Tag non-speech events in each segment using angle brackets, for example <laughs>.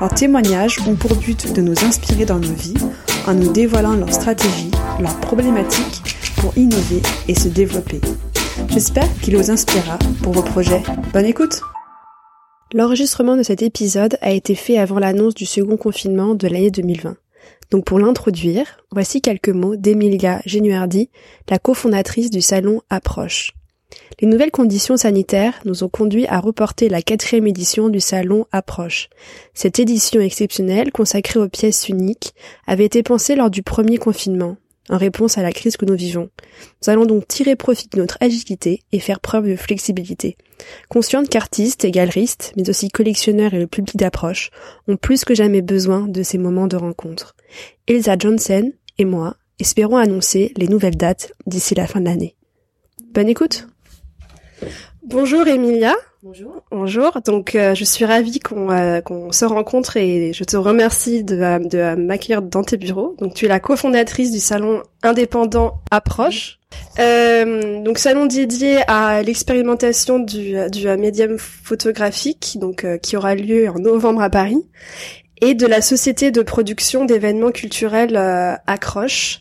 Leurs témoignages ont pour but de nous inspirer dans nos vies en nous dévoilant leurs stratégies, leurs problématiques pour innover et se développer. J'espère qu'il vous inspirera pour vos projets. Bonne écoute L'enregistrement de cet épisode a été fait avant l'annonce du second confinement de l'année 2020. Donc pour l'introduire, voici quelques mots d'Emilia Genuardi, la cofondatrice du salon Approche. Les nouvelles conditions sanitaires nous ont conduit à reporter la quatrième édition du salon Approche. Cette édition exceptionnelle, consacrée aux pièces uniques, avait été pensée lors du premier confinement, en réponse à la crise que nous vivons. Nous allons donc tirer profit de notre agilité et faire preuve de flexibilité. Consciente qu'artistes et galeristes, mais aussi collectionneurs et le public d'approche, ont plus que jamais besoin de ces moments de rencontre. Elsa Johnson et moi espérons annoncer les nouvelles dates d'ici la fin de l'année. Bonne écoute Bonjour Emilia. Bonjour. Bonjour. Donc euh, je suis ravie qu'on euh, qu'on se rencontre et je te remercie de, euh, de m'accueillir dans tes bureaux. Donc tu es la cofondatrice du salon indépendant Approche. donc salon dédié à l'expérimentation du, du médium photographique, donc qui aura lieu en novembre à Paris, et de la société de production d'événements culturels Accroche,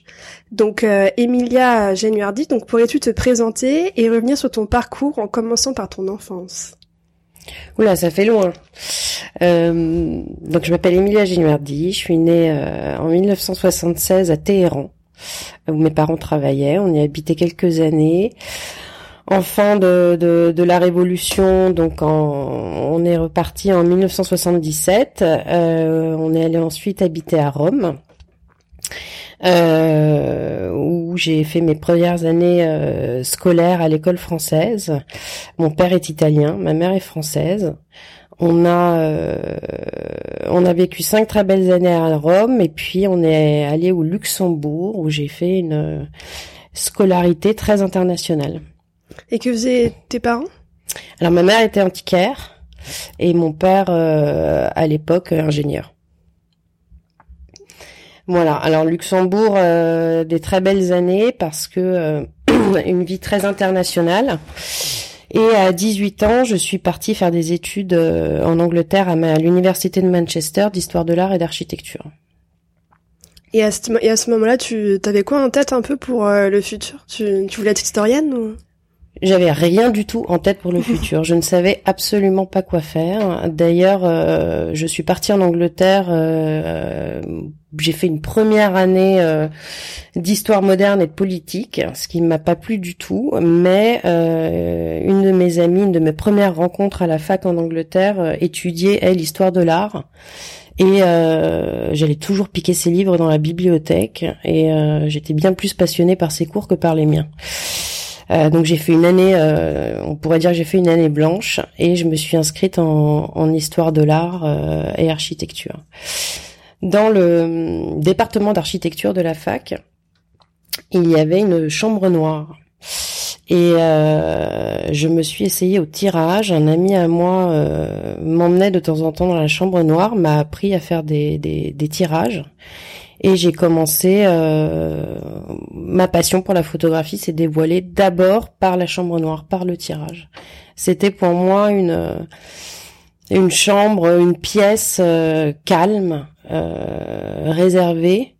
donc euh, Emilia Genuardi, donc pourrais-tu te présenter et revenir sur ton parcours en commençant par ton enfance? Oula, ça fait loin. Euh, donc je m'appelle Emilia Genuardi, je suis née euh, en 1976 à Téhéran, où mes parents travaillaient. On y habitait quelques années. Enfant de, la Révolution, donc on est reparti en 1977. Euh, on est allé ensuite habiter à Rome euh, où j'ai fait mes premières années euh, scolaires à l'école française. Mon père est italien, ma mère est française. On a euh, on a vécu cinq très belles années à Rome et puis on est allé au Luxembourg où j'ai fait une scolarité très internationale. Et que faisaient tes parents? Alors ma mère était antiquaire et mon père euh, à l'époque ingénieur. Voilà. Alors Luxembourg, euh, des très belles années parce que euh, <clears throat> une vie très internationale. Et à 18 ans, je suis partie faire des études euh, en Angleterre à, l'université de Manchester d'histoire de l'art et d'architecture. Et à ce, à ce moment-là, tu avais quoi en tête un peu pour le futur? Tu, tu voulais être historienne ou? J'avais rien du tout en tête pour le <laughs> futur. Je ne savais absolument pas quoi faire. D'ailleurs, euh, je suis partie en Angleterre. Euh, j'ai fait une première année euh, d'histoire moderne et de politique, ce qui ne m'a pas plu du tout. Mais une de mes amies, une de mes premières rencontres à la fac en Angleterre, étudiait elle l'histoire de l'art. Et j'allais toujours piquer ses livres dans la bibliothèque. Et j'étais bien plus passionnée par ses cours que par les miens. Euh, donc j'ai fait une année, euh, on pourrait dire que j'ai fait une année blanche et je me suis inscrite en, histoire de l'art euh, et architecture. Dans le département d'architecture de la fac, il y avait une chambre noire. Et je me suis essayée au tirage. Un ami à moi euh, m'emmenait de temps en temps dans la chambre noire, m'a appris à faire des tirages. Et j'ai commencé, euh, ma passion pour la photographie s'est dévoilée d'abord par la chambre noire, par le tirage. C'était pour moi une une chambre, une pièce euh, calme, euh, réservée,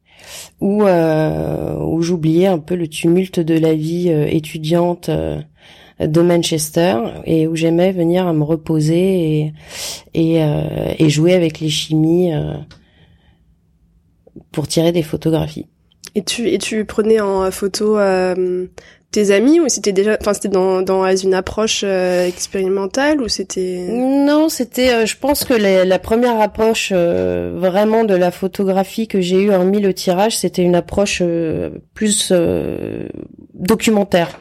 où où j'oubliais un peu le tumulte de la vie étudiante de Manchester et où j'aimais venir à me reposer et et, et jouer avec les chimies pour tirer des photographies. Et tu et tu prenais en photo euh, tes amis ou c'était déjà enfin c'était dans dans une approche euh, expérimentale ou c'était Non, c'était euh, je pense que la première approche vraiment de la photographie que j'ai eue hormis le tirage, c'était une approche plus documentaire.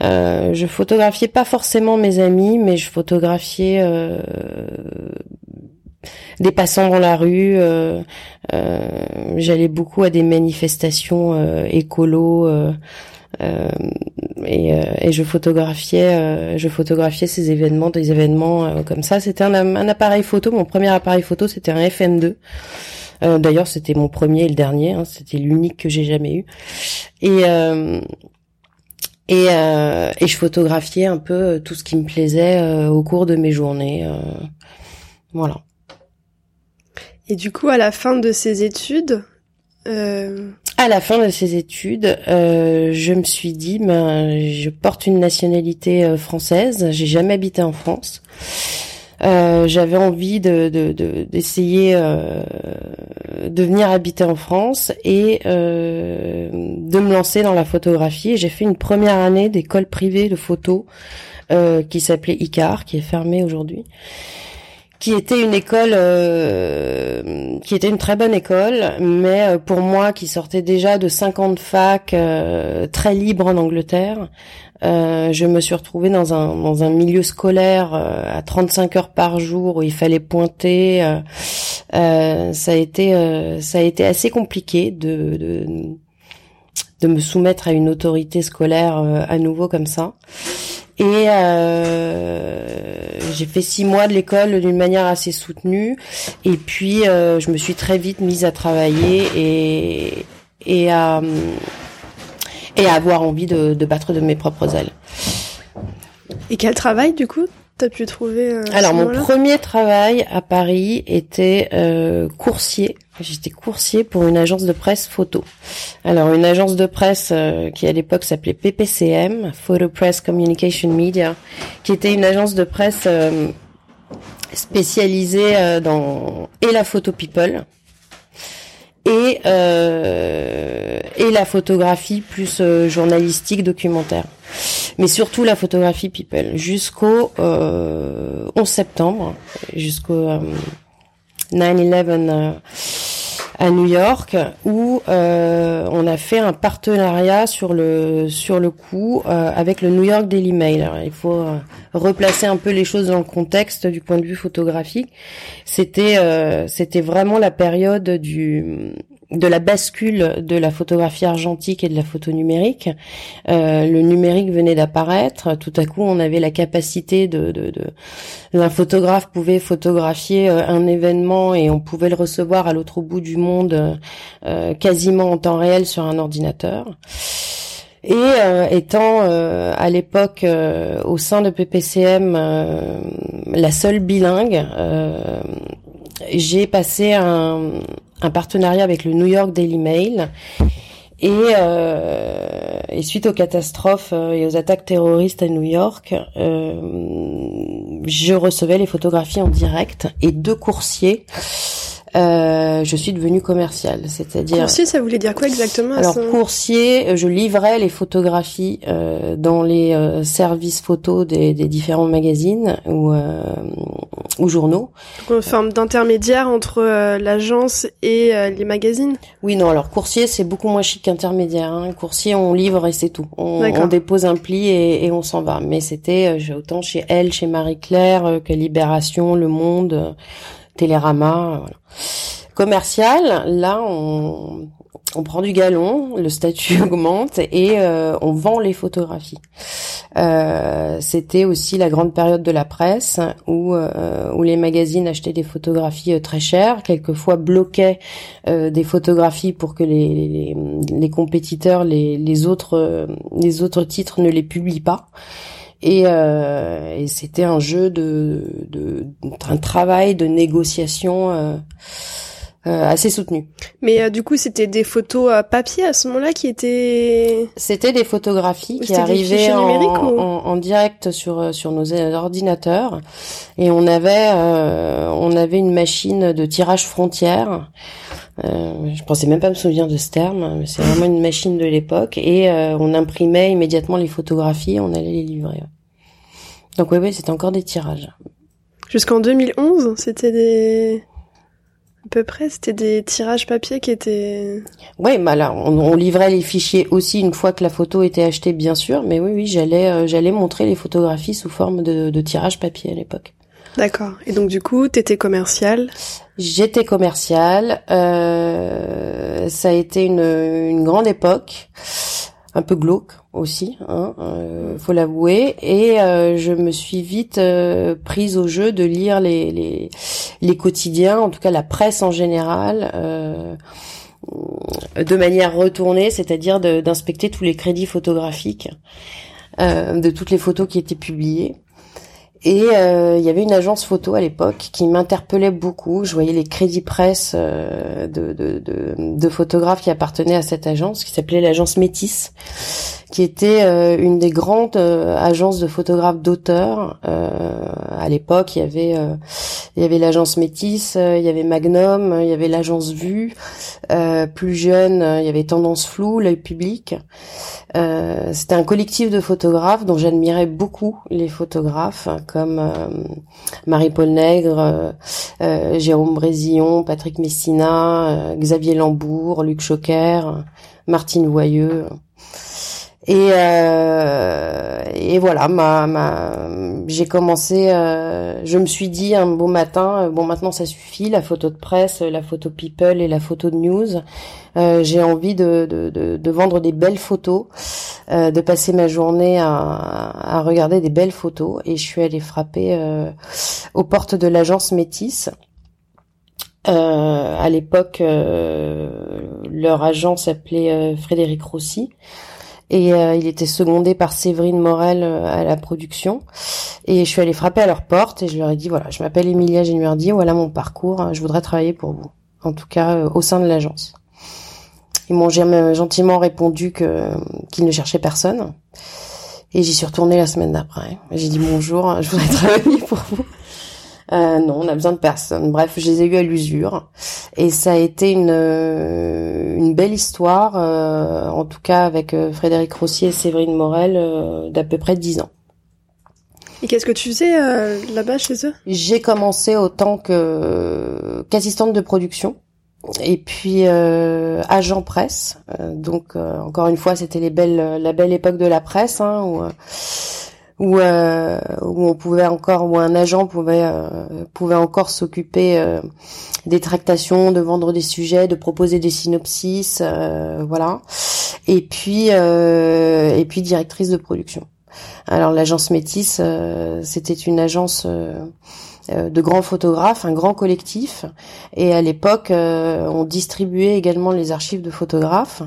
je photographiais pas forcément mes amis, mais je photographiais des passants dans la rue. J'allais beaucoup à des manifestations écolo. Et, et, je photographiais je photographiais ces événements des événements comme ça c'était un, un, appareil photo mon premier appareil photo c'était un FM2 euh, D'ailleurs, c'était mon premier et le dernier. Hein, c'était l'unique que j'ai jamais eu. Et euh, et, euh, et je photographiais un peu tout ce qui me plaisait euh, au cours de mes journées. Euh, voilà. Et du coup, à la fin de ces études, à la fin de ces études, euh, je me suis dit, ben, je porte une nationalité française. J'ai jamais habité en France. Euh, j'avais envie de d'essayer de, de, venir habiter en France et euh, de me lancer dans la photographie. J'ai fait une première année d'école privée de photo euh, qui s'appelait ICAR, qui est fermée aujourd'hui qui était une école euh, qui était une très bonne école mais euh, pour moi qui sortais déjà de 50 facs euh, très libre en Angleterre euh, je me suis retrouvée dans un dans un milieu scolaire euh, à 35 heures par jour où il fallait pointer. Euh, ça a été ça a été assez compliqué de, de, de me soumettre à une autorité scolaire à nouveau comme ça. Et j'ai fait six mois de l'école d'une manière assez soutenue. Et puis je me suis très vite mise à travailler et et à avoir envie de, battre de mes propres ailes. Et quel travail du coup? T'as pu trouver euh, Alors mon premier travail à Paris était euh, coursier. J'étais coursier pour une agence de presse photo. Alors une agence de presse euh, qui à l'époque s'appelait PPCM, Photo Press Communication Media, qui était une agence de presse euh, spécialisée dans et la photo people et euh, et la photographie plus euh, journalistique documentaire. Mais surtout la photographie people. Jusqu'au euh, 11 septembre jusqu'au 9/11 euh, à New York où euh, on a fait un partenariat sur le sur le coup euh, avec le New York Daily Mail. Alors, il faut euh, replacer un peu les choses dans le contexte du point de vue photographique. C'était euh, c'était vraiment la période du de la bascule de la photographie argentique et de la photo numérique. Euh, le numérique venait d'apparaître. Tout à coup, on avait la capacité de, un photographe pouvait photographier euh, un événement et on pouvait le recevoir à l'autre bout du monde euh, quasiment en temps réel sur un ordinateur. Et étant à l'époque au sein de PPCM la seule bilingue, j'ai passé un, un partenariat avec le New York Daily Mail. Et, euh, suite aux catastrophes euh, et aux attaques terroristes à New York, euh, je recevais les photographies en direct et deux coursiers euh, je suis devenue commerciale, c'est-à-dire coursier, ça voulait dire quoi exactement Alors coursier, euh, je livrais les photographies euh, dans les euh, services photos des, des, différents magazines ou euh, ou journaux. Donc en forme d'intermédiaire entre l'agence et les magazines? Oui, non. Alors coursier, c'est beaucoup moins chic qu'intermédiaire. Hein. Coursier, on livre et c'est tout. On, on, dépose un pli et, et on s'en va. Mais c'était autant chez Elle, chez Marie Claire que Libération, Le Monde Télérama, voilà. Commercial, là, on, on prend du galon, le statut <laughs> augmente et euh, on vend les photographies. Euh, C'était aussi la grande période de la presse où euh, où les magazines achetaient des photographies très chères, quelquefois bloquaient des photographies pour que les, les, les compétiteurs, les, les autres les autres titres ne les publient pas. Et, euh, et c'était un jeu de, de, un travail de négociation euh, assez soutenu. Mais euh, du coup, c'était des photos à papier à ce moment-là qui étaient. C'était des photographies qui arrivaient en, en, en, direct sur euh, sur nos ordinateurs, et on avait euh, on avait une machine de tirage frontière. Euh, je pensais même pas me souvenir de ce terme, mais c'est vraiment une machine de l'époque et euh, on imprimait immédiatement les photographies, on allait les livrer. Donc oui, oui, c'était encore des tirages. Jusqu'en 2011, c'était des à peu près, c'était des tirages papier qui étaient. Oui, bah là, on, livrait les fichiers aussi une fois que la photo était achetée, bien sûr. Mais oui, oui, j'allais, euh, j'allais montrer les photographies sous forme de, de tirage papier à l'époque. D'accord. Et donc du coup, t'étais commercial J'étais commercial. Euh, ça a été une, une grande époque, un peu glauque aussi, hein, euh, faut l'avouer. Et euh, je me suis vite euh, prise au jeu de lire les, les, les quotidiens, en tout cas la presse en général. Euh, de manière retournée, c'est-à-dire d'inspecter tous les crédits photographiques euh, de toutes les photos qui étaient publiées. Et euh, il y avait une agence photo à l'époque qui m'interpellait beaucoup. Je voyais les crédits presse de, de, de, de, photographes qui appartenaient à cette agence, qui s'appelait l'agence Métis, qui était euh, une des grandes euh, agences de photographes d'auteurs. à l'époque, il y avait il y avait l'agence Métis, il y avait Magnum, il y avait l'agence Vue. plus jeune, il y avait Tendance Floue, l'œil public. C'était un collectif de photographes dont j'admirais beaucoup les photographes comme euh, Marie-Paul Nègre, euh, euh, Jérôme Brésillon, Patrick Messina, Xavier Lambourg, Luc Choquer, Martine Voyeux. Et, euh, et voilà, ma, ma, j'ai commencé, euh, je me suis dit un beau matin, bon maintenant ça suffit, la photo de presse, la photo people et la photo de news. Euh, j'ai envie de, de, de, de, vendre des belles photos, euh, de passer ma journée à, à, regarder des belles photos. Et je suis allée frapper euh, aux portes de l'agence Métis. à l'époque, leur agent s'appelait Frédéric Rossi et euh, il était secondé par Séverine Morel euh, à la production. Et je suis allée frapper à leur porte et je leur ai dit voilà, je m'appelle Emilia Genuardi, voilà mon parcours, je voudrais travailler pour vous, en tout cas euh, au sein de l'agence. Ils m'ont gentiment répondu que qu'ils ne cherchaient personne. Et j'y suis retournée la semaine d'après. J'ai dit bonjour, je voudrais <laughs> travailler pour vous. Euh, non, on a besoin de personne. Bref, je les ai eu à l'usure. Et ça a été une, euh, une belle histoire, euh, en tout cas avec Frédéric Rossier et Séverine Morel, d'à peu près dix ans. Et qu'est-ce que tu faisais là-bas chez eux? J'ai commencé autant que qu'assistante de production et puis agent presse. donc encore une fois, c'était les belles la belle époque de la presse hein, où où, euh, où on pouvait encore où un agent pouvait euh, pouvait encore s'occuper euh, des tractations, de vendre des sujets, de proposer des synopsis, voilà. Et puis et puis directrice de production. Alors l'agence Métis, c'était une agence euh, de grands photographes, un grand collectif. Et à l'époque, euh, on distribuait également les archives de photographes.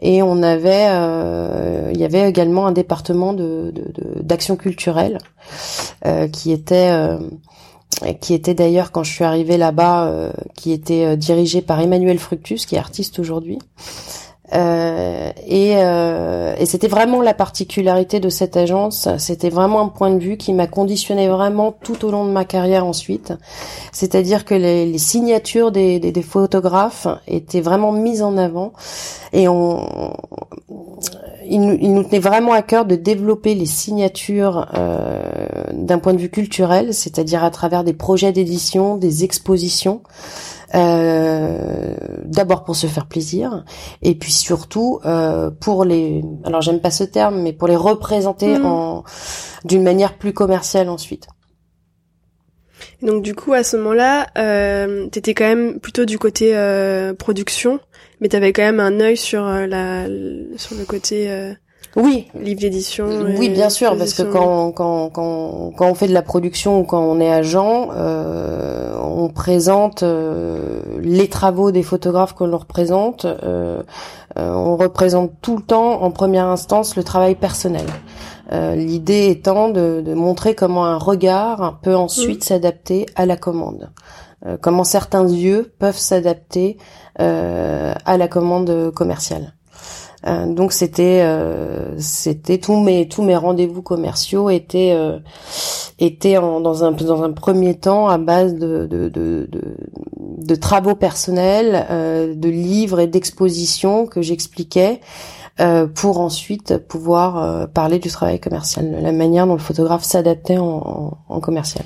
Et on avait, euh, il y avait également un département d'action culturelle qui était qui était d'ailleurs quand je suis arrivée là-bas, qui était dirigé par Emmanuel Fructus, qui est artiste aujourd'hui. Euh, et, euh, et c'était vraiment la particularité de cette agence. C'était vraiment un point de vue qui m'a conditionné vraiment tout au long de ma carrière ensuite. C'est-à-dire que les, les signatures des, des, des, photographes étaient vraiment mises en avant et on, il, il, nous tenait vraiment à cœur de développer les signatures euh, d'un point de vue culturel, c'est-à-dire à travers des projets d'édition, des expositions. Euh, d'abord pour se faire plaisir et puis surtout euh, pour les alors j'aime pas ce terme mais pour les représenter mm. en d'une manière plus commerciale ensuite. donc du coup à ce moment-là, euh, t'étais quand même plutôt du côté euh, production, mais t'avais quand même un œil sur euh, la sur le côté euh, oui. Livre d'édition. Oui, bien sûr, parce que quand, quand, quand, quand on fait de la production ou quand on est agent, euh, on présente euh, les travaux des photographes qu'on leur représente. Euh, euh, on représente tout le temps, en première instance, le travail personnel. Euh, l'idée étant de, de, montrer comment un regard peut ensuite s'adapter à la commande. comment certains yeux peuvent s'adapter à la commande commerciale. Euh, donc c'était euh, c'était tous mes tous mes rendez-vous commerciaux étaient euh, étaient en, dans un dans un premier temps à base de de, de, de, de travaux personnels, de livres et d'expositions que j'expliquais. pour ensuite pouvoir parler du travail commercial, la manière dont le photographe s'adaptait en, en, commercial.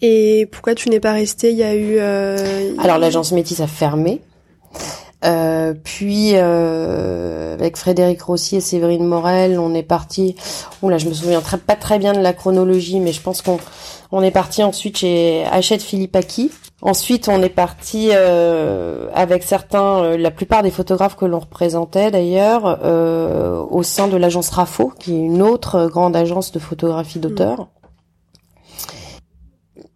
Et pourquoi tu n'es pas resté Il y a eu. Alors l'agence Métis a fermé. Euh, puis euh, avec Frédéric Rossi et Séverine Morel, on est parti. Oula, je me souviens pas très bien de la chronologie, mais je pense qu'on on est parti ensuite chez Hachette Philippe Aki. Ensuite, on est parti euh, avec certains, euh, la plupart des photographes que l'on représentait d'ailleurs, euh, au sein de l'agence RAFO, qui est une autre grande agence de photographie d'auteur.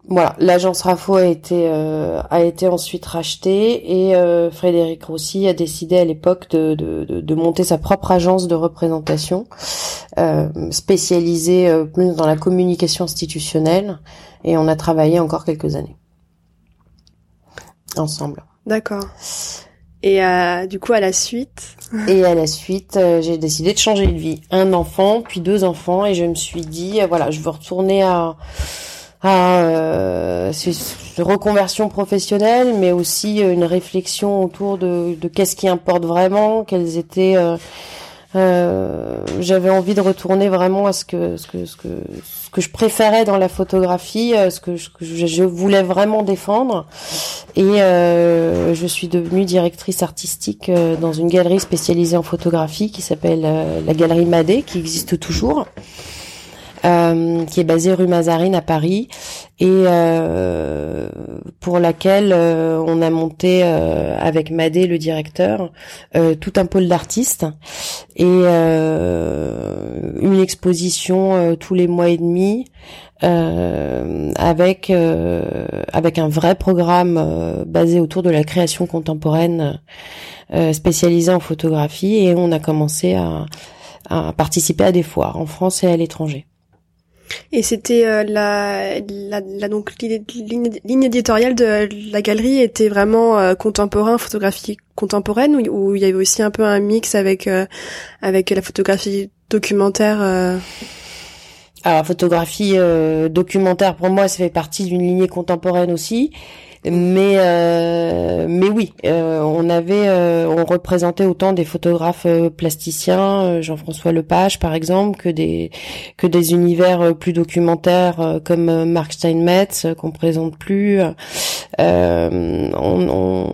Voilà, l'agence RAFO a été a été ensuite rachetée et Frédéric Rossi a décidé à l'époque de, de, de, monter sa propre agence de représentation spécialisée plus dans la communication institutionnelle et on a travaillé encore quelques années ensemble. D'accord. Et euh, du coup, à la suite? <laughs> Et à la suite, euh, j'ai décidé de changer de vie. Un enfant, puis deux enfants, et je me suis dit, euh, voilà, je veux retourner à à euh, reconversion professionnelle, mais aussi une réflexion autour de, qu'est-ce qui importe vraiment, quels étaient euh, j'avais envie de retourner vraiment à ce que ce que ce que je préférais dans la photographie, euh, ce que je, voulais vraiment défendre. Et euh, je suis devenue directrice artistique euh, dans une galerie spécialisée en photographie qui s'appelle la Galerie Madé, qui existe toujours. Euh, qui est basée rue Mazarine à Paris et euh, pour laquelle euh, on a monté avec Madé le directeur tout un pôle d'artistes et une exposition tous les mois et demi avec avec un vrai programme basé autour de la création contemporaine spécialisée en photographie et on a commencé à, à participer à des foires en France et à l'étranger. Et c'était euh, la, la, la, donc ligne, éditoriale de la galerie était vraiment euh, contemporain, photographie contemporaine, ou il y avait aussi un peu un mix avec euh, avec la photographie documentaire. Alors photographie documentaire pour moi ça fait partie d'une lignée contemporaine aussi. Mais euh, mais oui, euh, on avait euh, on représentait autant des photographes plasticiens, Jean-François Lepage par exemple, que des que des univers plus documentaires comme Mark Steinmetz qu'on présente plus. on, on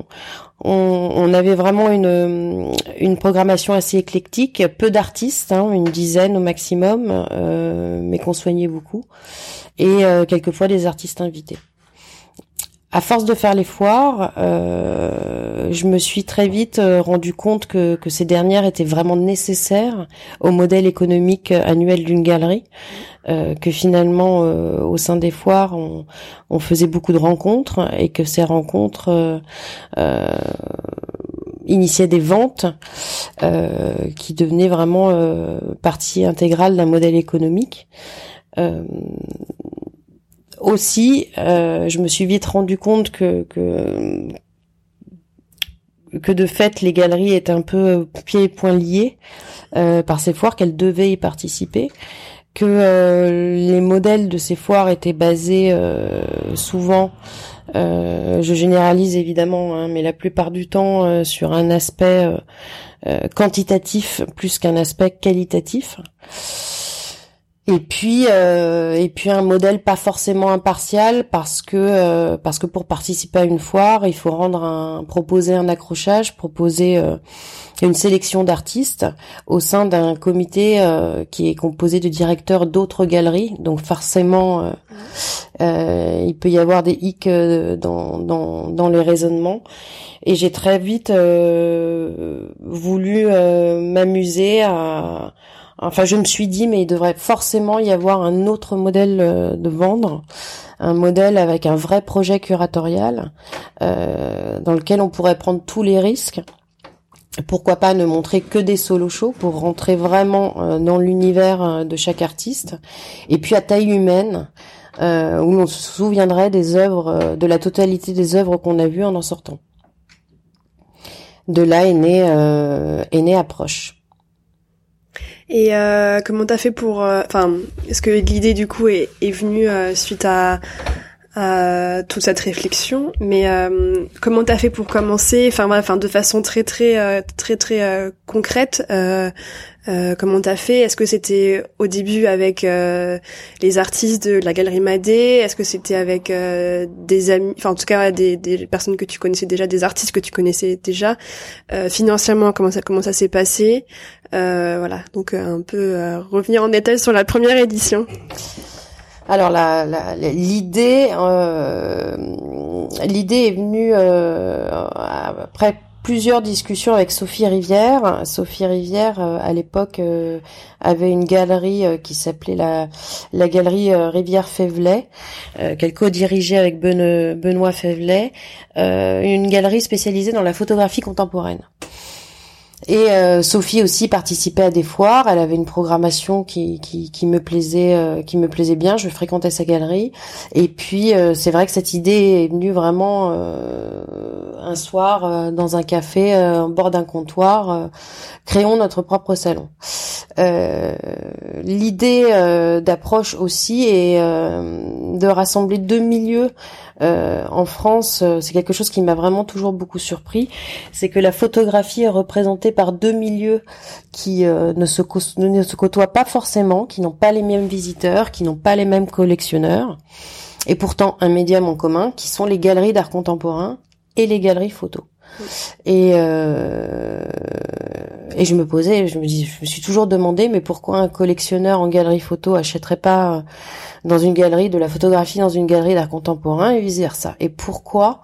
on, avait vraiment une, une programmation assez éclectique, peu d'artistes, hein, une dizaine au maximum, mais qu'on soignait beaucoup, et quelquefois des artistes invités à force de faire les foires, euh, je me suis très vite euh, rendu compte que, ces dernières étaient vraiment nécessaires au modèle économique annuel d'une galerie. Euh, que finalement, au sein des foires, on, on, faisait beaucoup de rencontres et que ces rencontres initiaient des ventes qui devenaient vraiment partie intégrale d'un modèle économique aussi, euh, je me suis vite rendu compte que, que que de fait les galeries étaient un peu pieds et poings liés euh, par ces foires qu'elles devaient y participer que euh, les modèles de ces foires étaient basés souvent je généralise évidemment hein, mais la plupart du temps sur un aspect quantitatif plus qu'un aspect qualitatif et puis euh, et puis un modèle pas forcément impartial parce que euh, parce que pour participer à une foire il faut rendre un proposer un accrochage proposer euh, une sélection d'artistes au sein d'un comité qui est composé de directeurs d'autres galeries. Donc forcément il peut y avoir des hicks dans dans dans les raisonnements. Et j'ai très vite voulu m'amuser à Enfin, je me suis dit, mais il devrait forcément y avoir un autre modèle euh, de vendre, un modèle avec un vrai projet curatorial, euh, dans lequel on pourrait prendre tous les risques. Pourquoi pas ne montrer que des solo shows pour rentrer vraiment euh, dans l'univers de chaque artiste, et puis à taille humaine, où on se souviendrait des œuvres, de la totalité des œuvres qu'on a vues en en sortant. De là est né, est né approche. Et euh, comment t'as fait pour... Euh, enfin, est-ce que l'idée du coup est, est venue euh, suite à, à toute cette réflexion? Mais euh, comment t'as fait pour commencer? Enfin, enfin, de façon très très euh, très très, concrète. Comment t'as fait? Est-ce que c'était au début avec les artistes de la galerie Madé? Est-ce que c'était avec des amis Enfin, en tout cas, des, des, personnes que tu connaissais déjà, des artistes que tu connaissais déjà? financièrement, comment ça comment ça s'est passé? Voilà, donc un peu revenir en détail sur la première édition. Alors l'idée, euh, l'idée est venue euh, après plusieurs discussions avec Sophie Rivière. Sophie Rivière, euh, à l'époque, avait une galerie qui s'appelait la, la galerie Rivière Févelet, qu'elle co-dirigeait avec Benoît Févelet, une galerie spécialisée dans la photographie contemporaine. Et euh, Sophie aussi participait à des foires. Elle avait une programmation qui, qui, qui me plaisait, euh, qui me plaisait bien. Je fréquentais sa galerie. Et puis euh, c'est vrai que cette idée est venue vraiment un soir dans un café, au bord d'un comptoir. créons notre propre salon. L'idée d'approche aussi est de rassembler deux milieux euh, en France, euh, c'est quelque chose qui m'a vraiment toujours beaucoup surpris, c'est que la photographie est représentée par deux milieux qui euh, ne, se ne se côtoient pas forcément, qui n'ont pas les mêmes visiteurs, qui n'ont pas les mêmes collectionneurs, et pourtant un médium en commun, qui sont les galeries d'art contemporain et les galeries photo. Et euh, et je me posais, je me dis, je me suis toujours demandé, mais pourquoi un collectionneur en galerie photo achèterait pas dans une galerie de la photographie dans une galerie d'art contemporain et vice versa Et pourquoi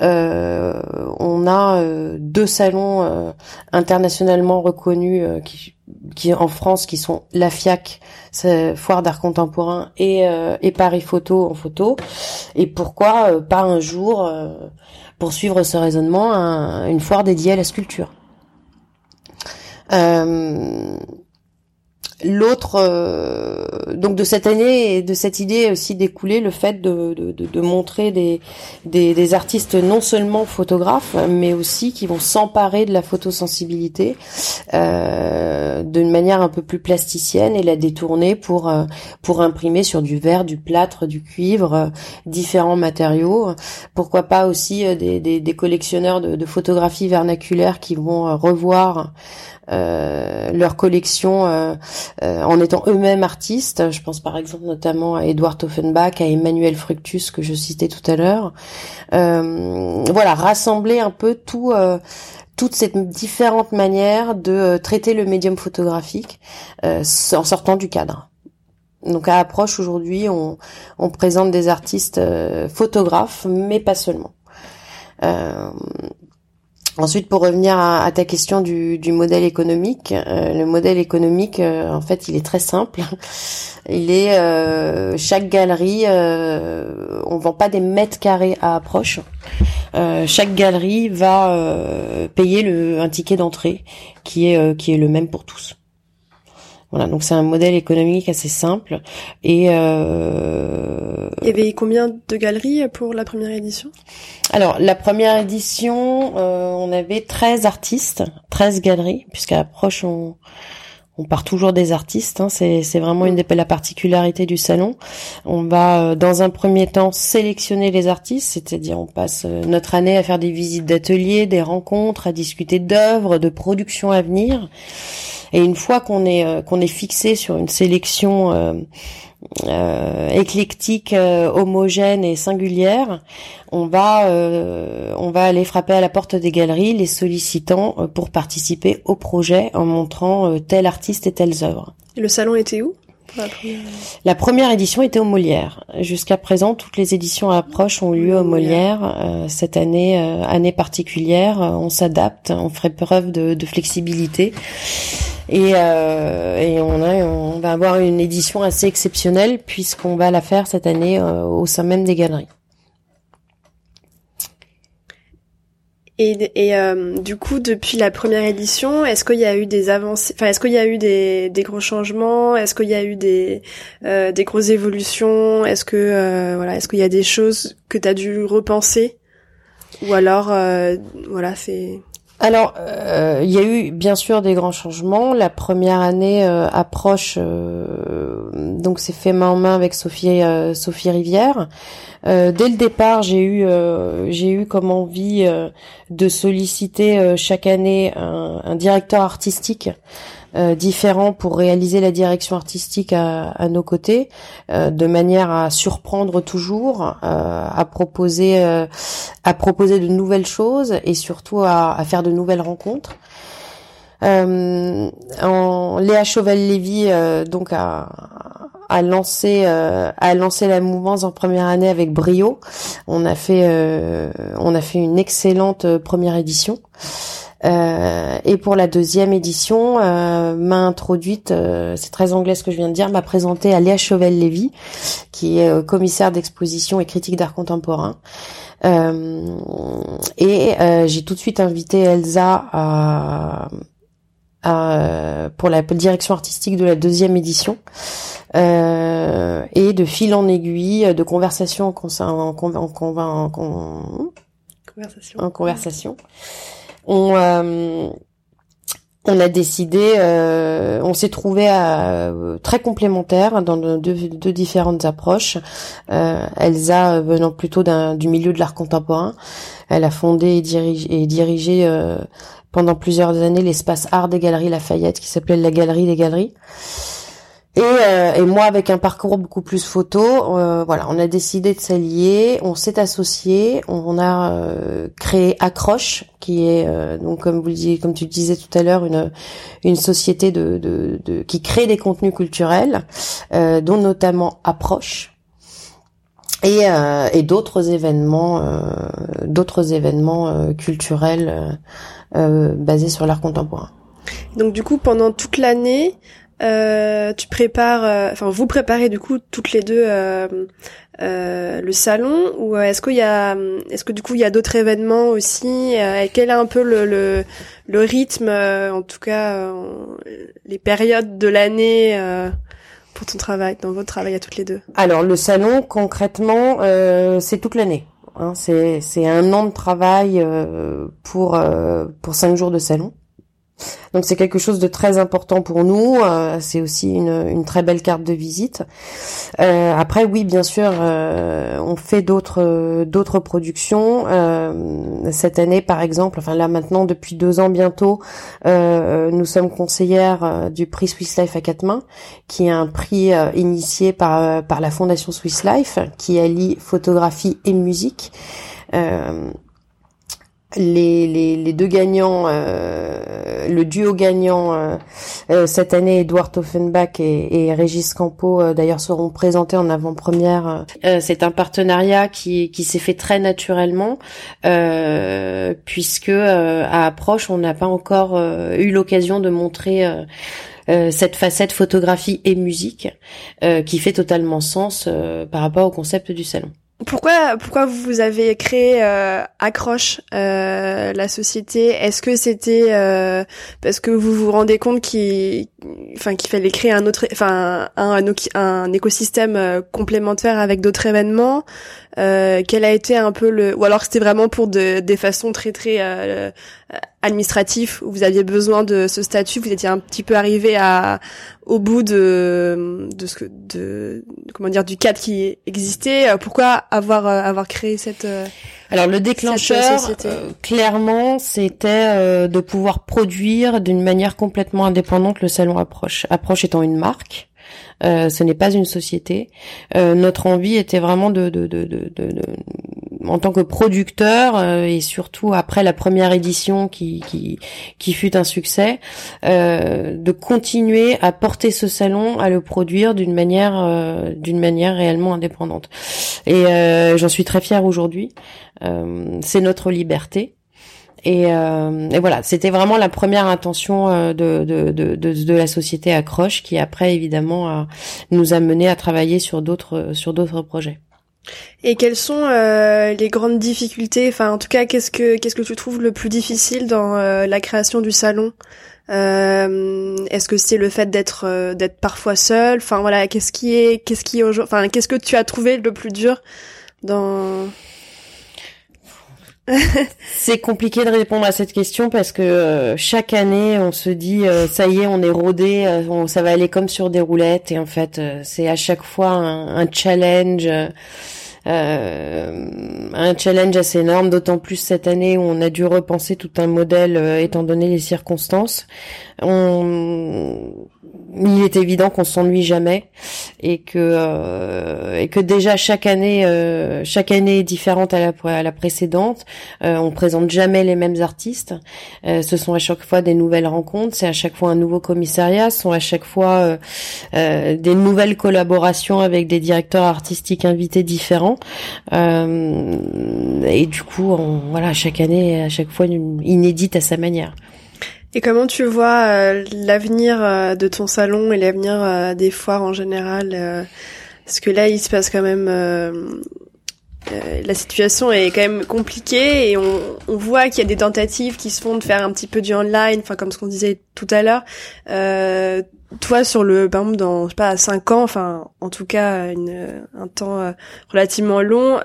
euh, on a euh, deux salons euh, internationalement reconnus qui, qui en France qui sont la FIAC, foire d'art contemporain, et, et Paris Photo en photo, et pourquoi pas un jour poursuivre ce raisonnement une foire dédiée à la sculpture. Euh, L'autre, euh, donc de cette année et de cette idée aussi découlé le fait de, de, de, montrer des, des, artistes non seulement photographes, mais aussi qui vont s'emparer de la photosensibilité euh, d'une manière un peu plus plasticienne et la détourner pour euh, pour imprimer sur du verre, du plâtre, du cuivre, euh, différents matériaux. Pourquoi pas aussi des, des, collectionneurs de, de photographie vernaculaire qui vont revoir euh, leur collection en étant eux-mêmes artistes. Je pense par exemple notamment à Edouard Offenbach, à Emmanuel Fructus que je citais tout à l'heure. voilà, rassembler un peu tout toutes ces différentes manières de traiter le médium photographique en sortant du cadre. Donc à approche aujourd'hui, on, présente des artistes photographes, mais pas seulement. Euh, Ensuite, pour revenir à, ta question du, modèle économique, euh, le modèle économique, euh, en fait, il est très simple. <laughs> Il est euh, chaque galerie, on vend pas des mètres carrés à approche. chaque galerie va payer le, un ticket d'entrée qui est qui est le même pour tous. Voilà, donc c'est un modèle économique assez simple. Et euh... il y avait combien de galeries pour la première édition? Alors la première édition, euh, on avait 13 artistes, 13 galeries, puisqu'à l'approche on on part toujours des artistes, hein, c'est, vraiment une des la particularité du salon. On va euh, dans un premier temps sélectionner les artistes, c'est-à-dire on passe euh, notre année à faire des visites d'ateliers, des rencontres, à discuter d'œuvres, de productions à venir. Et une fois qu'on est euh, qu'on est fixé sur une sélection euh, euh, éclectique, homogène et singulière, on va on va aller frapper à la porte des galeries, les sollicitant pour participer au projet en montrant tel artiste et telles œuvres. Le salon était où? La première édition était au Molière. Jusqu'à présent, toutes les éditions à approche ont lieu au Molière. cette année, année particulière, on s'adapte, on ferait preuve de, de flexibilité. Et, euh, et on, a, on va avoir une édition assez exceptionnelle puisqu'on va la faire cette année euh, au sein même des galeries. Et, et euh, du coup, depuis la première édition, est-ce qu'il y a eu des avancées Enfin, est-ce qu'il y a eu des, des gros changements? Est-ce qu'il y a eu des euh, des grosses évolutions? Est-ce que euh, voilà, est-ce qu'il y a des choses que tu as dû repenser? Ou alors, euh, voilà, c'est alors, euh, il y a eu bien sûr des grands changements. La première année euh, approche, donc c'est fait main en main avec Sophie Sophie Rivière. dès le départ, j'ai eu j'ai eu comme envie de solliciter chaque année un, directeur artistique euh, différents pour réaliser la direction artistique à, nos côtés, euh, de manière à surprendre toujours, euh, à proposer, à proposer de nouvelles choses et surtout à faire de nouvelles rencontres. En Léa Chauvel-Lévy donc a, a lancé a lancé la mouvance en première année avec brio. On a fait on a fait une excellente première édition. Euh, et pour la deuxième édition, euh, m'a introduite, euh, c'est très anglais ce que je viens de dire, m'a présenté à Léa Chauvel-Lévy, qui est commissaire d'exposition et critique d'art contemporain. et j'ai tout de suite invité Elsa à, pour la direction artistique de la deuxième édition. et de fil en aiguille, de conversation en, en, en, conversation. en conversation on euh, on a décidé, euh, on s'est trouvé euh, très complémentaires dans deux, différentes approches. Elsa venant plutôt du milieu de l'art contemporain, elle a fondé et dirigé, et dirigé pendant plusieurs années l'espace art des galeries Lafayette qui s'appelait la Galerie des Galeries. Et, euh, et, moi, avec un parcours beaucoup plus photo, euh, voilà, on a décidé de s'allier, on s'est associé, on, a euh, créé Accroche, qui est donc comme vous le comme tu le disais tout à l'heure, une une société de, de, de, qui crée des contenus culturels, dont notamment Approche. Et, et d'autres événements, d'autres événements culturels basés sur l'art contemporain. Donc du coup, pendant toute l'année, euh, tu prépares, euh, enfin vous préparez du coup toutes les deux euh, euh le salon ou est-ce qu'il y a, est-ce que du coup il y a d'autres événements aussi Quel est un peu le, le, le rythme, en tout cas les périodes de l'année pour ton travail, dans votre travail à toutes les deux Alors le salon concrètement c'est toute l'année. Hein, c'est un an de travail pour pour cinq jours de salon. Donc c'est quelque chose de très important pour nous. Euh, c'est aussi une, une, très belle carte de visite. Euh, après, oui, bien sûr, euh, on fait d'autres d'autres productions. cette année, par exemple, enfin là maintenant depuis deux ans bientôt, nous sommes conseillères du prix Swiss Life à quatre mains, qui est un prix initié par par la Fondation Swiss Life, qui allie photographie et musique. Euh, les, les, les, deux gagnants, euh, le duo gagnant euh, euh, cette année, Edouard Offenbach et, et Régis Campo, d'ailleurs seront présentés en avant-première. c'est un partenariat qui, qui s'est fait très naturellement, puisque à approche, on n'a pas encore eu l'occasion de montrer cette facette photographie et musique qui fait totalement sens par rapport au concept du salon. Pourquoi, pourquoi vous avez créé euh, Accroche, euh, la société? Est-ce que c'était euh, parce que vous vous rendez compte qu'il, enfin, qu'il fallait créer un autre, enfin, un, un, écosystème euh, complémentaire avec d'autres événements euh, Quel a été un peu le, ou alors c'était vraiment pour de, des façons très très euh, administratif où vous aviez besoin de ce statut, vous étiez un petit peu arrivé à au bout de de ce que de comment dire du cadre qui existait. Euh, pourquoi avoir euh, avoir créé cette euh, alors le déclencheur, clairement, c'était de pouvoir produire d'une manière complètement indépendante le salon Approche. Approche étant une marque, euh, ce n'est pas une société. Euh, notre envie était vraiment de, de, de, de, en tant que producteur euh, et surtout après la première édition qui fut un succès, de continuer à porter ce salon, à le produire d'une manière manière réellement indépendante. Et j'en suis très fière aujourd'hui. C'est notre liberté. Et, euh, voilà, c'était vraiment la première intention euh, de, la société Accroche qui après évidemment nous a mené à travailler sur d'autres projets. Et quelles sont euh, les grandes difficultés? Enfin, en tout cas, qu'est-ce que qu'est-ce que tu trouves le plus difficile dans euh, la création du salon? Euh, Est-ce que c'est le fait d'être d'être parfois seul? Enfin voilà, qu'est-ce qui est qu'est-ce qui est enfin qu'est-ce que tu as trouvé le plus dur dans <laughs> c'est compliqué de répondre à cette question parce que euh, chaque année on se dit euh, ça y est on est rodé, euh, ça va aller comme sur des roulettes et en fait c'est à chaque fois un, challenge. un challenge assez énorme, d'autant plus cette année où on a dû repenser tout un modèle étant donné les circonstances. On, il est évident qu'on s'ennuie jamais et que euh, et que déjà chaque année euh, chaque année est différente à la, précédente. Euh, on présente jamais les mêmes artistes. Euh, ce sont à chaque fois des nouvelles rencontres. C'est à chaque fois un nouveau commissariat. Ce sont à chaque fois des nouvelles collaborations avec des directeurs artistiques invités différents. et du coup, voilà, chaque année, à chaque fois inédite à sa manière. Et comment tu vois euh, l'avenir euh, de ton salon et l'avenir euh, des foires en général Parce que là, il se passe quand même... la situation est quand même compliquée et on, on voit qu'il y a des tentatives qui se font de faire un petit peu du online, enfin comme ce qu'on disait tout à l'heure. Toi, sur le, par exemple, dans je sais pas, cinq ans, enfin en tout cas une, un temps relativement long,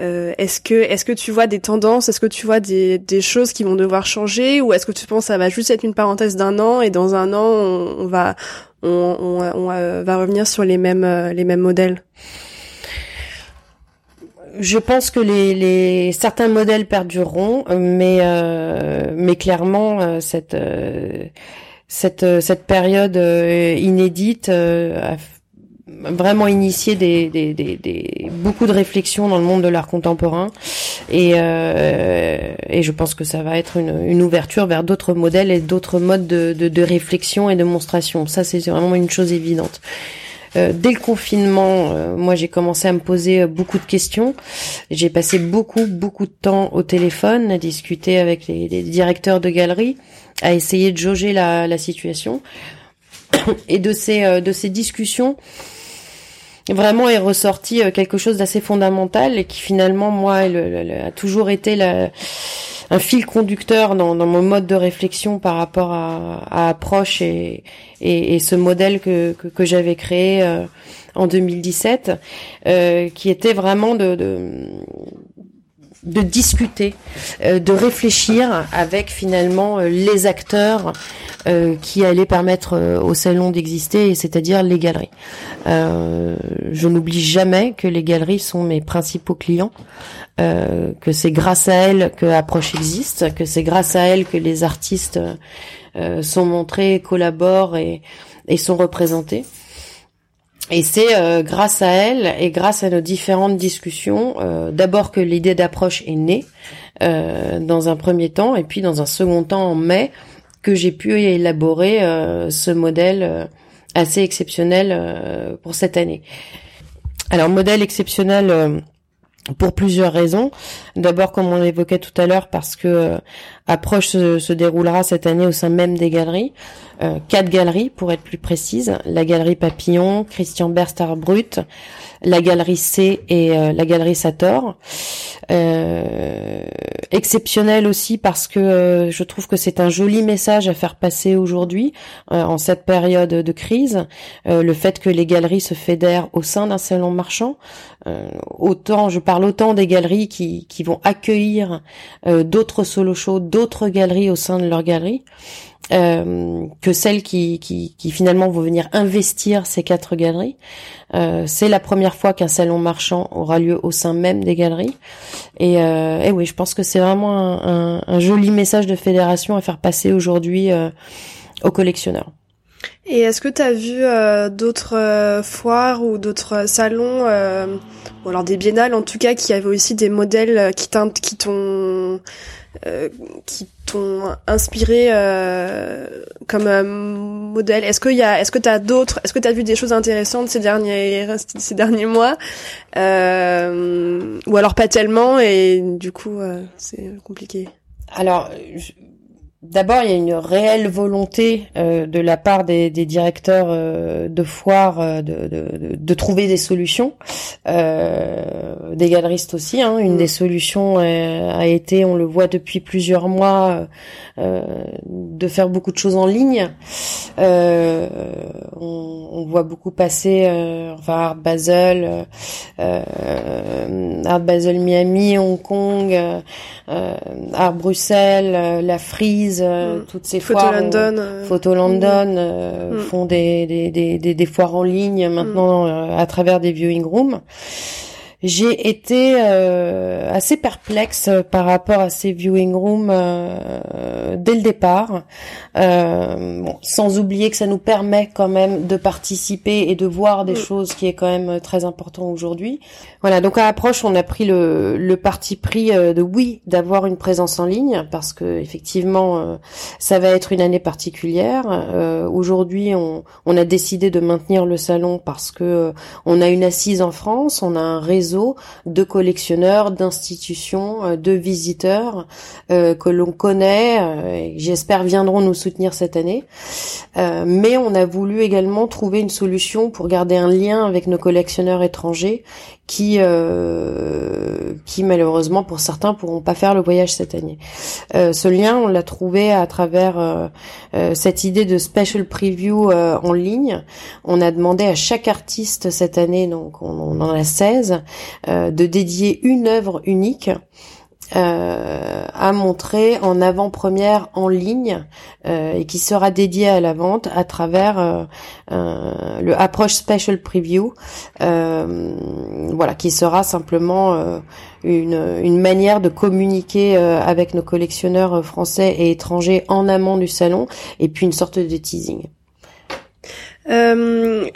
euh, est-ce que est-ce que tu vois des tendances, est-ce que tu vois des, des choses qui vont devoir changer? Ou est-ce que tu penses que ça va juste être une parenthèse d'un an et dans un an on, va on, on, euh, va revenir sur les mêmes euh, les mêmes modèles? Je pense que les, les certains modèles perdureront, mais mais clairement cette cette cette période inédite a vraiment initié des, des, des, des, beaucoup de réflexions dans le monde de l'art contemporain et, euh, et je pense que ça va être une, une ouverture vers d'autres modèles et d'autres modes de, de, de, réflexion et de monstration. Ça, c'est vraiment une chose évidente. Euh, dès le confinement, euh, moi j'ai commencé à me poser beaucoup de questions. J'ai passé beaucoup beaucoup de temps au téléphone à discuter avec les, les directeurs de galeries, à essayer de jauger la, la situation. <coughs> Et de ces de ces discussions, vraiment est ressorti euh, quelque chose d'assez fondamental et qui finalement moi a toujours été un fil conducteur dans, mon mode de réflexion par rapport à, approche et, et, ce modèle que, que, j'avais créé euh, en 2017 euh, qui était vraiment de, de discuter, de réfléchir avec finalement les acteurs euh, qui allait permettre euh, au salon d'exister, c'est-à-dire les galeries. Euh, je n'oublie jamais que les galeries sont mes principaux clients, que c'est grâce à elles que Approche existe, que c'est grâce à elles que les artistes sont montrés, collaborent et, et sont représentés. Et c'est grâce à elles et grâce à nos différentes discussions, d'abord que l'idée d'approche est née dans un premier temps, et puis dans un second temps en mai, que j'ai pu élaborer euh, ce modèle euh, assez exceptionnel euh, pour cette année. Alors modèle exceptionnel pour plusieurs raisons. D'abord, comme on l'évoquait tout à l'heure, parce que approche se, déroulera cette année au sein même des galeries, quatre galeries pour être plus précise la galerie Papillon, Christian Berstar Brut, la galerie C et la galerie Sator. Euh, exceptionnel aussi parce que euh, je trouve que c'est un joli message à faire passer aujourd'hui euh, en cette période de crise. le fait que les galeries se fédèrent au sein d'un salon marchand, autant je parle autant des galeries qui, qui vont accueillir d'autres solo shows, d'autres galeries au sein de leur galerie. Euh, que celles qui, finalement vont venir investir ces quatre galeries. Euh, c'est la première fois qu'un salon marchand aura lieu au sein même des galeries. Et, euh, oui, je pense que c'est vraiment un, joli message de fédération à faire passer aujourd'hui aux collectionneurs. Et est-ce que tu as vu euh, d'autres foires ou d'autres salons, ou alors des biennales en tout cas, qui avaient aussi des modèles qui t'ont euh, qui t'ont inspiré euh, comme euh, modèle? Est-ce y a, est-ce que t'as d'autres, est-ce que t'as vu des choses intéressantes ces derniers <laughs> ces derniers mois, euh, ou alors pas tellement et du coup c'est compliqué? Alors D'abord, il y a une réelle volonté euh, de la part des, directeurs euh, de foires euh, de, trouver des solutions, des galeristes aussi. Hein. Une mm. des solutions a été, on le voit depuis plusieurs mois, de faire beaucoup de choses en ligne. On, voit beaucoup passer, enfin Art Basel, Art Basel Miami, Hong Kong, Art Bruxelles, la Frise euh, mm. toutes ces Photo foires. London. Euh. Photo London mm. Euh, mm. font des, des, des, des, foires en ligne maintenant à travers des viewing rooms j'ai été euh, assez perplexe par rapport à ces viewing rooms euh, dès le départ. Euh, bon, sans oublier que ça nous permet quand même de participer et de voir des mm. choses qui est quand même très important aujourd'hui. Voilà, donc à approche, on a pris le, le parti pris de oui d'avoir une présence en ligne parce que effectivement, ça va être une année particulière. aujourd'hui, on, on a décidé de maintenir le salon parce que on a une assise en France, on a un réseau de collectionneurs, d'institutions, euh, de visiteurs euh, que l'on connaît euh, et j'espère viendront nous soutenir cette année. mais on a voulu également trouver une solution pour garder un lien avec nos collectionneurs étrangers qui euh, qui malheureusement pour certains pourront pas faire le voyage cette année. Euh, ce lien, on l'a trouvé à travers euh, cette idée de special preview en ligne. On a demandé à chaque artiste cette année, donc on, on en a 16, de dédier une œuvre unique euh, à montrer en avant-première en ligne euh, et qui sera dédié à la vente à travers euh, le approche special preview voilà qui sera simplement une, une manière de communiquer avec nos collectionneurs français et étrangers en amont du salon et puis une sorte de teasing. Euh,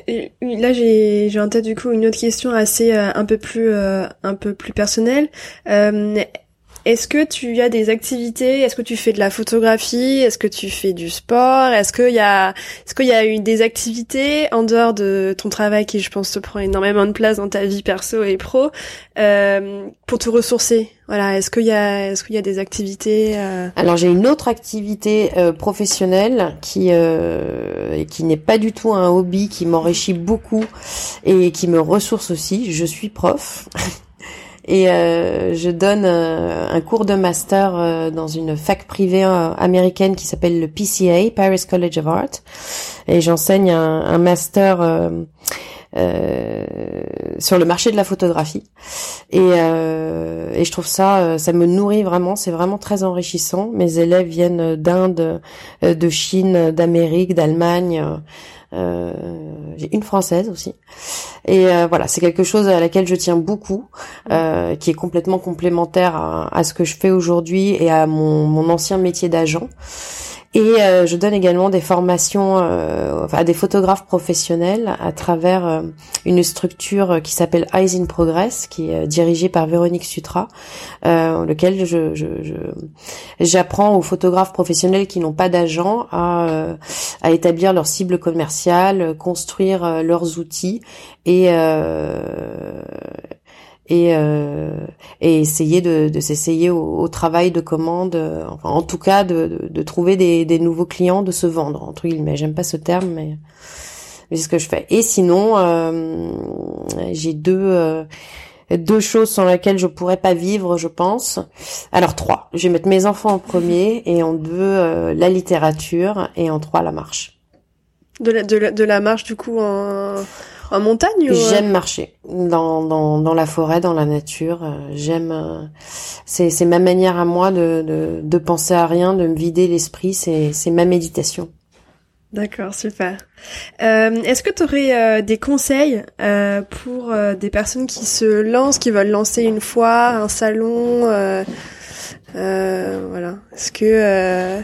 là, j'ai en tête du coup une autre question assez un peu plus un peu plus personnelle. Est-ce que tu as des activités? Est-ce que tu fais de la photographie? Est-ce que tu fais du sport? Est-ce qu'il y a, est-ce qu'il y a eu des activités en dehors de ton travail qui, je pense, te prend énormément de place dans ta vie perso et pro euh, pour te ressourcer? Voilà. Est-ce qu'il y a, est-ce qu'il y a des activités euh... Alors j'ai une autre activité euh, professionnelle qui euh, qui n'est pas du tout un hobby, qui m'enrichit beaucoup et qui me ressource aussi. Je suis prof. <laughs> et euh, je donne euh, un cours de master euh, dans une fac privée américaine qui s'appelle le PCA, Paris College of Art, et j'enseigne un, un, master sur le marché de la photographie. Et, et je trouve ça ça me nourrit vraiment. C'est vraiment très enrichissant. Mes élèves viennent d'Inde de Chine d'Amérique d'Allemagne euh, j'ai une française aussi. Et euh, voilà, c'est quelque chose à laquelle je tiens beaucoup, euh, qui est complètement complémentaire à, à, ce que je fais aujourd'hui et à mon, mon ancien métier d'agent. Et euh, je donne également des formations euh, à des photographes professionnels à travers euh, une structure qui s'appelle Eyes in Progress, qui est dirigée par Véronique Sutra, lequel je, j'apprends aux photographes professionnels qui n'ont pas d'agent à, à établir leur cible commerciale, construire leurs outils et et, euh, et essayer de, de s'essayer au, au, travail de commande, euh, enfin, en tout cas de, de, de trouver des, des, nouveaux clients, de se vendre entre guillemets. J'aime pas ce terme, mais, mais c'est ce que je fais. Et sinon, euh, j'ai deux euh, deux choses sans lesquelles je pourrais pas vivre, je pense. Alors trois. Je vais mettre mes enfants en premier et en deux euh, la littérature et en trois la marche. De la, de la, de la marche du coup en en montagne ou... Euh j'aime marcher dans, dans, dans la forêt, dans la nature. Euh, j'aime. Euh, c'est, c'est ma manière à moi de, de, de penser à rien, de me vider l'esprit. C'est, c'est ma méditation. D'accord, super. Euh, est-ce que tu aurais des conseils euh, pour des personnes qui se lancent, qui veulent lancer une foire, un salon Voilà. Est-ce que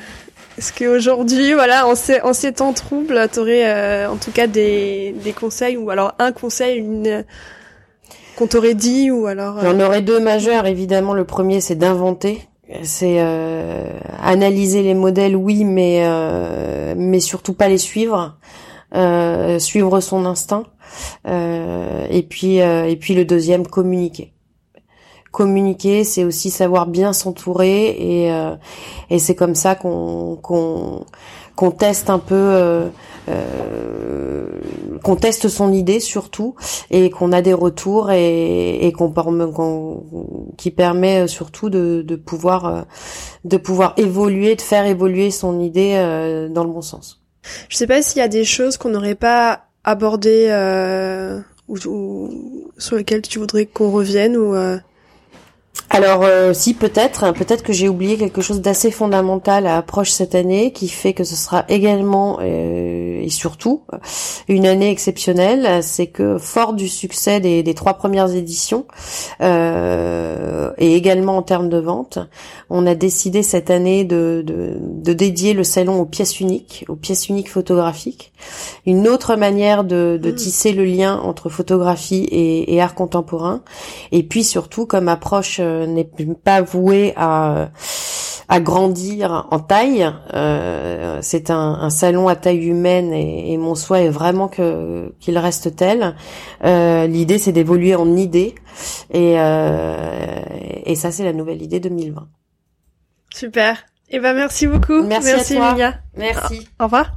est-ce qu'aujourd'hui, voilà, en ces, en ces temps troubles, tu aurais euh, en tout cas des, des conseils ou alors un conseil une, qu'on t'aurait dit ou alors... Euh... J'en aurais deux majeurs, évidemment. Le premier, c'est d'inventer. C'est euh, analyser les modèles, oui, mais euh, mais surtout pas les suivre. Euh, suivre son instinct. et puis et puis le deuxième, communiquer communiquer, c'est aussi savoir bien s'entourer et, et c'est comme ça qu'on qu'on qu'on teste un peu euh, euh, qu'on teste son idée surtout et qu'on a des retours et, et qu'on qui permet surtout de, de pouvoir euh, de pouvoir évoluer, de faire évoluer son idée euh, dans le bon sens. Je sais pas s'il y a des choses qu'on n'aurait pas abordées euh, ou, ou, sur lesquelles tu voudrais qu'on revienne ou alors euh, si peut-être, peut-être que j'ai oublié quelque chose d'assez fondamental à approche cette année, qui fait que ce sera également euh, et surtout une année exceptionnelle. C'est que fort du succès des, trois premières éditions euh, et également en termes de vente, on a décidé cette année de, de, dédier le salon aux pièces uniques, aux pièces uniques photographiques. Une autre manière de, de mmh. tisser le lien entre photographie et, et art contemporain. Et puis surtout comme approche euh, n'est pas voué à à grandir en taille. Euh, c'est un, salon à taille humaine et, mon souhait est vraiment que qu'il reste tel. Euh, l'idée c'est d'évoluer en idée et et ça c'est la nouvelle idée 2020. Super. Et eh ben merci beaucoup. Merci, merci à toi. Merci. Au revoir.